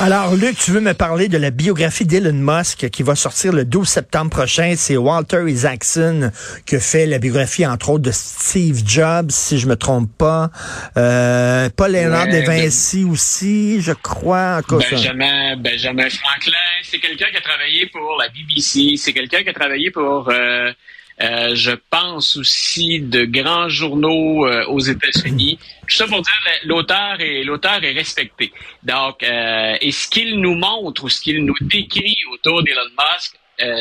Alors, Luc, tu veux me parler de la biographie d'Elon Musk qui va sortir le 12 septembre prochain. C'est Walter Isaacson qui fait la biographie, entre autres, de Steve Jobs, si je me trompe pas. Euh, Paul de Vinci aussi, je crois. Benjamin, Benjamin Franklin, c'est quelqu'un qui a travaillé pour la BBC, c'est quelqu'un qui a travaillé pour... Euh, euh, je pense aussi de grands journaux euh, aux États-Unis. Tout ça pour dire l'auteur est l'auteur est respecté. Donc, euh, et ce qu'il nous montre ou ce qu'il nous décrit autour d'Elon Musk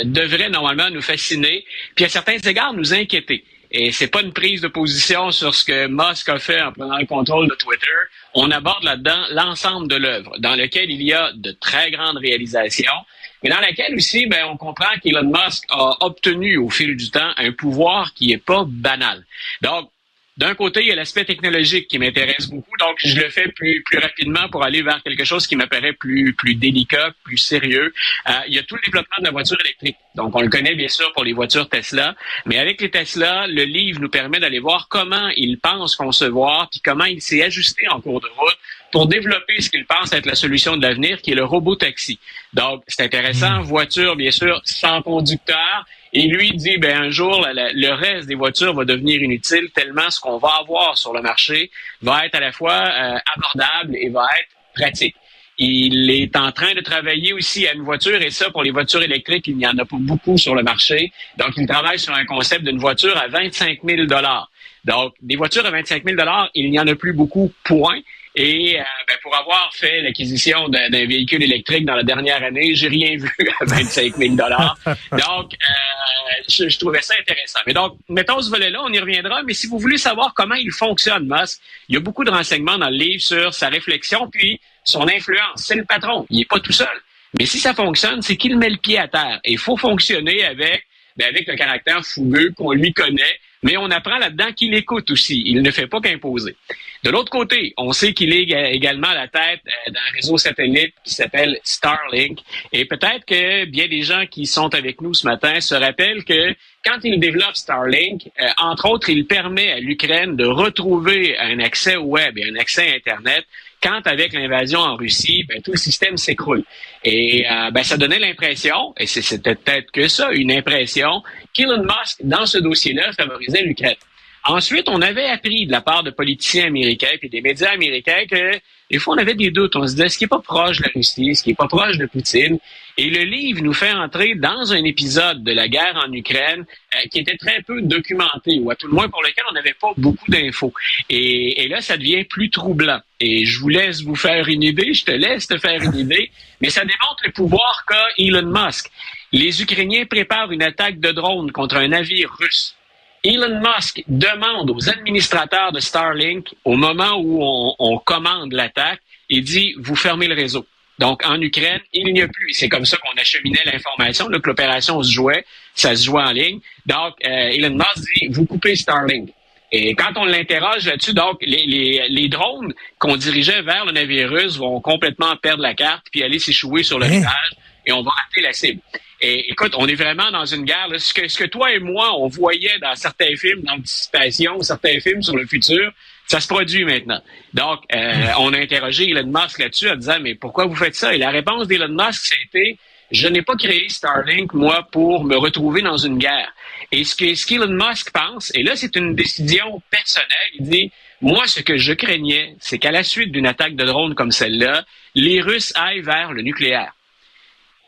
devrait normalement nous fasciner, puis à certains égards nous inquiéter. Et c'est pas une prise de position sur ce que Musk a fait en prenant le contrôle de Twitter. On aborde là-dedans l'ensemble de l'œuvre, dans lequel il y a de très grandes réalisations, mais dans laquelle aussi, ben, on comprend qu'Elon Musk a obtenu au fil du temps un pouvoir qui est pas banal. Donc, d'un côté, il y a l'aspect technologique qui m'intéresse beaucoup, donc je le fais plus, plus rapidement pour aller vers quelque chose qui m'apparaît plus, plus délicat, plus sérieux. Euh, il y a tout le développement de la voiture électrique. Donc, on le connaît bien sûr pour les voitures Tesla, mais avec les Tesla, le livre nous permet d'aller voir comment il pense concevoir, puis comment il s'est ajusté en cours de route pour développer ce qu'il pense être la solution de l'avenir, qui est le robot taxi. Donc, c'est intéressant. Hmm. Voiture, bien sûr, sans conducteur. Et lui dit, ben un jour, le reste des voitures va devenir inutile tellement ce qu'on va avoir sur le marché va être à la fois euh, abordable et va être pratique. Il est en train de travailler aussi à une voiture, et ça, pour les voitures électriques, il n'y en a pas beaucoup sur le marché. Donc, il travaille sur un concept d'une voiture à 25 000 Donc, des voitures à 25 000 il n'y en a plus beaucoup, point. Et euh, ben, pour avoir fait l'acquisition d'un véhicule électrique dans la dernière année, j'ai rien vu à 25 000 dollars. Donc, euh, je, trouvais ça intéressant. Mais donc, mettons ce volet-là, on y reviendra. Mais si vous voulez savoir comment il fonctionne, Musk, il y a beaucoup de renseignements dans le livre sur sa réflexion puis son influence. C'est le patron. Il n'est pas tout seul. Mais si ça fonctionne, c'est qu'il met le pied à terre. Et il faut fonctionner avec, ben, avec le caractère fougueux qu'on lui connaît mais on apprend là-dedans qu'il écoute aussi. Il ne fait pas qu'imposer. De l'autre côté, on sait qu'il est également à la tête euh, d'un réseau satellite qui s'appelle Starlink. Et peut-être que bien des gens qui sont avec nous ce matin se rappellent que quand il développe Starlink, euh, entre autres, il permet à l'Ukraine de retrouver un accès au web et un accès à Internet quand avec l'invasion en Russie, ben, tout le système s'écroule. Et euh, ben, ça donnait l'impression, et c'était peut-être que ça, une impression, qu'Elon Musk, dans ce dossier-là, favorisait l'Ukraine. Ensuite, on avait appris de la part de politiciens américains et des médias américains que des fois, on avait des doutes. On se disait, ce qui est pas proche de la Russie, ce qui est pas proche de Poutine. Et le livre nous fait entrer dans un épisode de la guerre en Ukraine euh, qui était très peu documenté, ou à tout le moins pour lequel on n'avait pas beaucoup d'infos. Et, là, ça devient plus troublant. Et je vous laisse vous faire une idée, je te laisse te faire une idée, mais ça démontre le pouvoir qu'a Elon Musk. Les Ukrainiens préparent une attaque de drone contre un navire russe. Elon Musk demande aux administrateurs de Starlink, au moment où on, commande l'attaque, il dit, vous fermez le réseau. Donc, en Ukraine, il n'y a plus. C'est comme ça qu'on acheminait l'information. que l'opération se jouait, ça se jouait en ligne. Donc, euh, Elon Musk dit, vous coupez Starlink. Et quand on l'interroge là-dessus, donc, les, les, drones qu'on dirigeait vers le navire russe vont complètement perdre la carte puis aller s'échouer sur le hein? et on va rater la cible. Et écoute, on est vraiment dans une guerre. Ce, que, ce que toi et moi, on voyait dans certains films d'anticipation, certains films sur le futur, ça se produit maintenant. Donc, euh, on a interrogé Elon Musk là-dessus en disant, mais pourquoi vous faites ça? Et la réponse d'Elon Musk, c'était, je n'ai pas créé Starlink, moi, pour me retrouver dans une guerre. Et ce que ce qu'Elon Musk pense, et là, c'est une décision personnelle, il dit, moi, ce que je craignais, c'est qu'à la suite d'une attaque de drone comme celle-là, les Russes aillent vers le nucléaire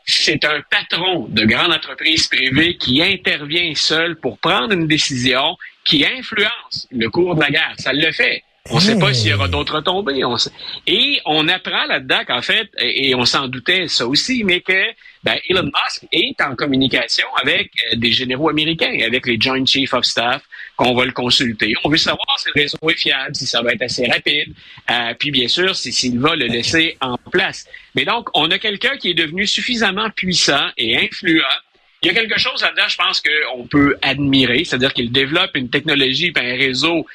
c'est un patron de grande entreprise privée qui intervient seul pour prendre une décision qui influence le cours de la guerre. Ça le fait. On ne sait pas s'il y aura d'autres retombées. Et on apprend là-dedans qu'en fait, et on s'en doutait ça aussi, mais que ben, Elon Musk est en communication avec euh, des généraux américains, avec les Joint Chiefs of Staff, qu'on va le consulter. On veut savoir si le réseau est fiable, si ça va être assez rapide, euh, puis bien sûr, s'il va le laisser en place. Mais donc, on a quelqu'un qui est devenu suffisamment puissant et influent il y a quelque chose là-dedans, je pense qu'on peut admirer, c'est-à-dire qu'il développe une technologie et un réseau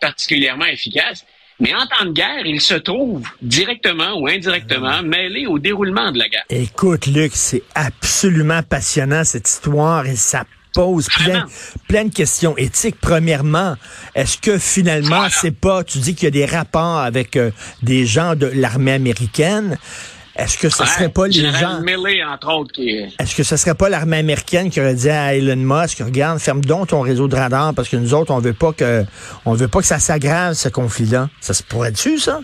particulièrement efficace. Mais en temps de guerre, il se trouve directement ou indirectement mêlé au déroulement de la guerre. Écoute, Luc, c'est absolument passionnant cette histoire et ça pose plein, plein de questions éthiques. Premièrement, est-ce que finalement, c'est pas, tu dis qu'il y a des rapports avec euh, des gens de l'armée américaine? Est-ce que ce serait pas les gens... entre autres, qui... Est-ce que ce serait pas l'armée américaine qui aurait dit à Elon Musk, regarde, ferme donc ton réseau de radar parce que nous autres, on veut pas que, on veut pas que ça s'aggrave, ce conflit-là. Ça se pourrait-tu, ça?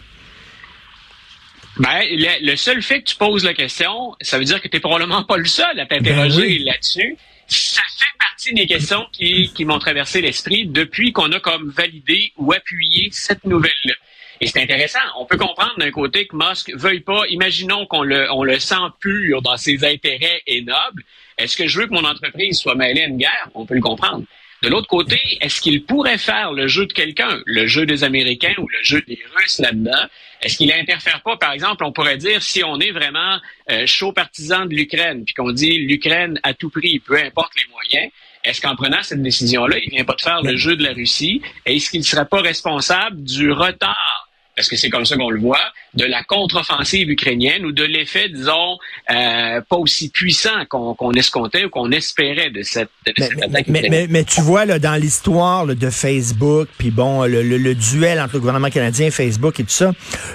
Ben, le, seul fait que tu poses la question, ça veut dire que tu n'es probablement pas le seul à t'interroger ben là-dessus. Ça fait partie des questions qui, qui m'ont traversé l'esprit depuis qu'on a comme validé ou appuyé cette nouvelle-là. Et c'est intéressant. On peut comprendre d'un côté que Musk veuille pas. Imaginons qu'on le, on le sent pur dans ses intérêts et nobles. Est-ce que je veux que mon entreprise soit mêlée à une guerre? On peut le comprendre. De l'autre côté, est-ce qu'il pourrait faire le jeu de quelqu'un, le jeu des Américains ou le jeu des Russes là-dedans? Est-ce qu'il interfère pas, par exemple, on pourrait dire, si on est vraiment euh, chaud partisan de l'Ukraine, puis qu'on dit l'Ukraine à tout prix, peu importe les moyens, est-ce qu'en prenant cette décision-là, il vient pas de faire le jeu de la Russie? Et est-ce qu'il ne serait pas responsable du retard parce que c'est comme ça qu'on le voit, de la contre-offensive ukrainienne ou de l'effet, disons, euh, pas aussi puissant qu'on escomptait ou qu'on espérait de cette, attaque. Mais, mais, tu vois, là, dans l'histoire de Facebook, puis bon, le, duel entre le gouvernement canadien et Facebook et tout ça,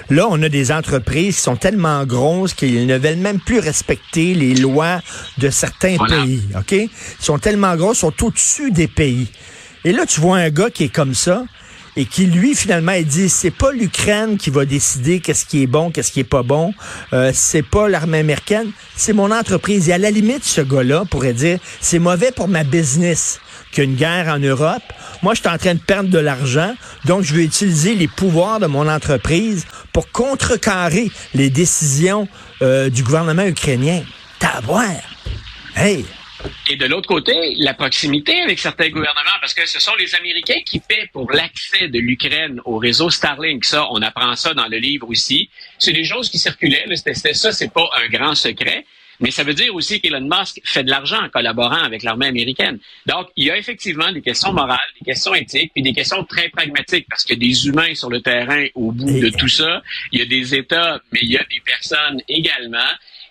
là, on a des entreprises qui sont tellement grosses qu'ils ne veulent même plus respecter les lois de certains pays, OK? Ils sont tellement grosses, ils sont au-dessus des pays. Et là, tu vois un gars qui est comme ça, et qui lui finalement il dit c'est pas l'Ukraine qui va décider qu'est-ce qui est bon, qu'est-ce qui est pas bon, euh, c'est pas l'armée américaine, c'est mon entreprise. Et à la limite, ce gars-là pourrait dire c'est mauvais pour ma business qu'une guerre en Europe. Moi, je suis en train de perdre de l'argent, donc je vais utiliser les pouvoirs de mon entreprise pour contrecarrer les décisions euh, du gouvernement ukrainien. T'as Hey! Et de l'autre côté, la proximité avec certains gouvernements, parce que ce sont les Américains qui paient pour l'accès de l'Ukraine au réseau Starlink. Ça, on apprend ça dans le livre aussi. C'est des choses qui circulaient. C'était ça, c'est pas un grand secret. Mais ça veut dire aussi qu'Elon Musk fait de l'argent en collaborant avec l'armée américaine. Donc, il y a effectivement des questions morales, des questions éthiques, puis des questions très pragmatiques, parce qu'il y a des humains sur le terrain au bout de tout ça. Il y a des États, mais il y a des personnes également.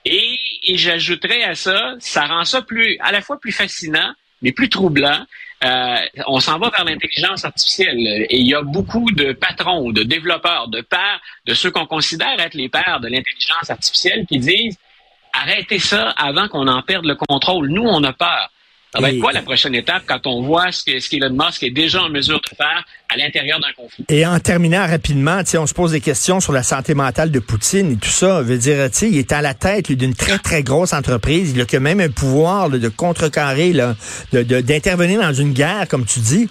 Et, et j'ajouterais à ça, ça rend ça plus, à la fois plus fascinant, mais plus troublant. Euh, on s'en va vers l'intelligence artificielle et il y a beaucoup de patrons, de développeurs, de pères, de ceux qu'on considère être les pères de l'intelligence artificielle qui disent arrêtez ça avant qu'on en perde le contrôle. Nous, on a peur. Ça va être quoi la prochaine étape quand on voit ce que ce qu'Elon Musk est déjà en mesure de faire à l'intérieur d'un conflit? Et en terminant rapidement, on se pose des questions sur la santé mentale de Poutine et tout ça. Veut dire, il est à la tête d'une très, très grosse entreprise. Il a quand même un pouvoir de contrecarrer, d'intervenir de, dans une guerre, comme tu dis.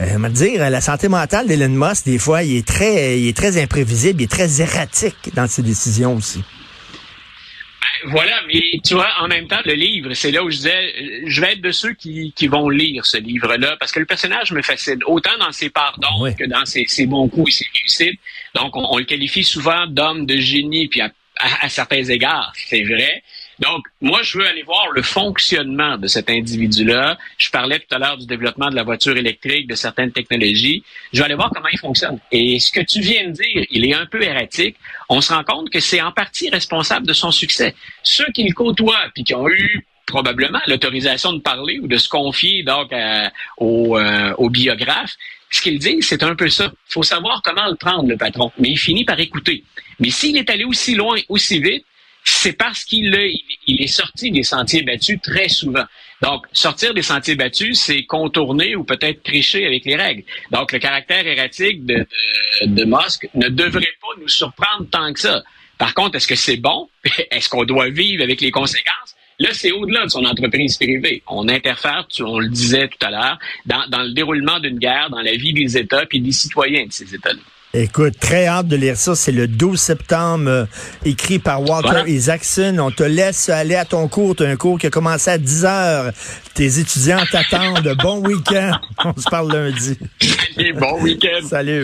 Euh, me dire, la santé mentale d'Elon Musk, des fois, il est très, il est très imprévisible, il est très erratique dans ses décisions aussi. Voilà, mais tu vois, en même temps, le livre, c'est là où je disais, je vais être de ceux qui, qui vont lire ce livre-là, parce que le personnage me fascine, autant dans ses pardons que dans ses, ses, bons coups et ses réussites. Donc, on, le qualifie souvent d'homme de génie, puis à certains égards, c'est vrai. Donc, moi, je veux aller voir le fonctionnement de cet individu-là. Je parlais tout à l'heure du développement de la voiture électrique, de certaines technologies. Je vais aller voir comment il fonctionne. Et ce que tu viens de dire, il est un peu erratique. On se rend compte que c'est en partie responsable de son succès. Ceux qui le côtoient, puis qui ont eu probablement l'autorisation de parler ou de se confier donc au, euh, au biographe, ce qu'il dit, c'est un peu ça. Il faut savoir comment le prendre, le patron. Mais il finit par écouter. Mais s'il est allé aussi loin, aussi vite, c'est parce qu'il il est sorti des sentiers battus très souvent. Donc, sortir des sentiers battus, c'est contourner ou peut-être tricher avec les règles. Donc, le caractère erratique de, de, de ne devrait pas nous surprendre tant que ça. Par contre, est-ce que c'est bon? Est-ce qu'on doit vivre avec les conséquences? Là, c'est au-delà de son entreprise privée. On interfère, on le disait tout à l'heure, dans, dans le déroulement d'une guerre, dans la vie des États puis des citoyens de ces États-là. Écoute, très hâte de lire ça. C'est le 12 septembre, euh, écrit par Walter Isaacson. On te laisse aller à ton cours. Tu as un cours qui a commencé à 10 heures. Tes étudiants t'attendent. bon week-end. On se parle lundi. Bon week-end. Salut.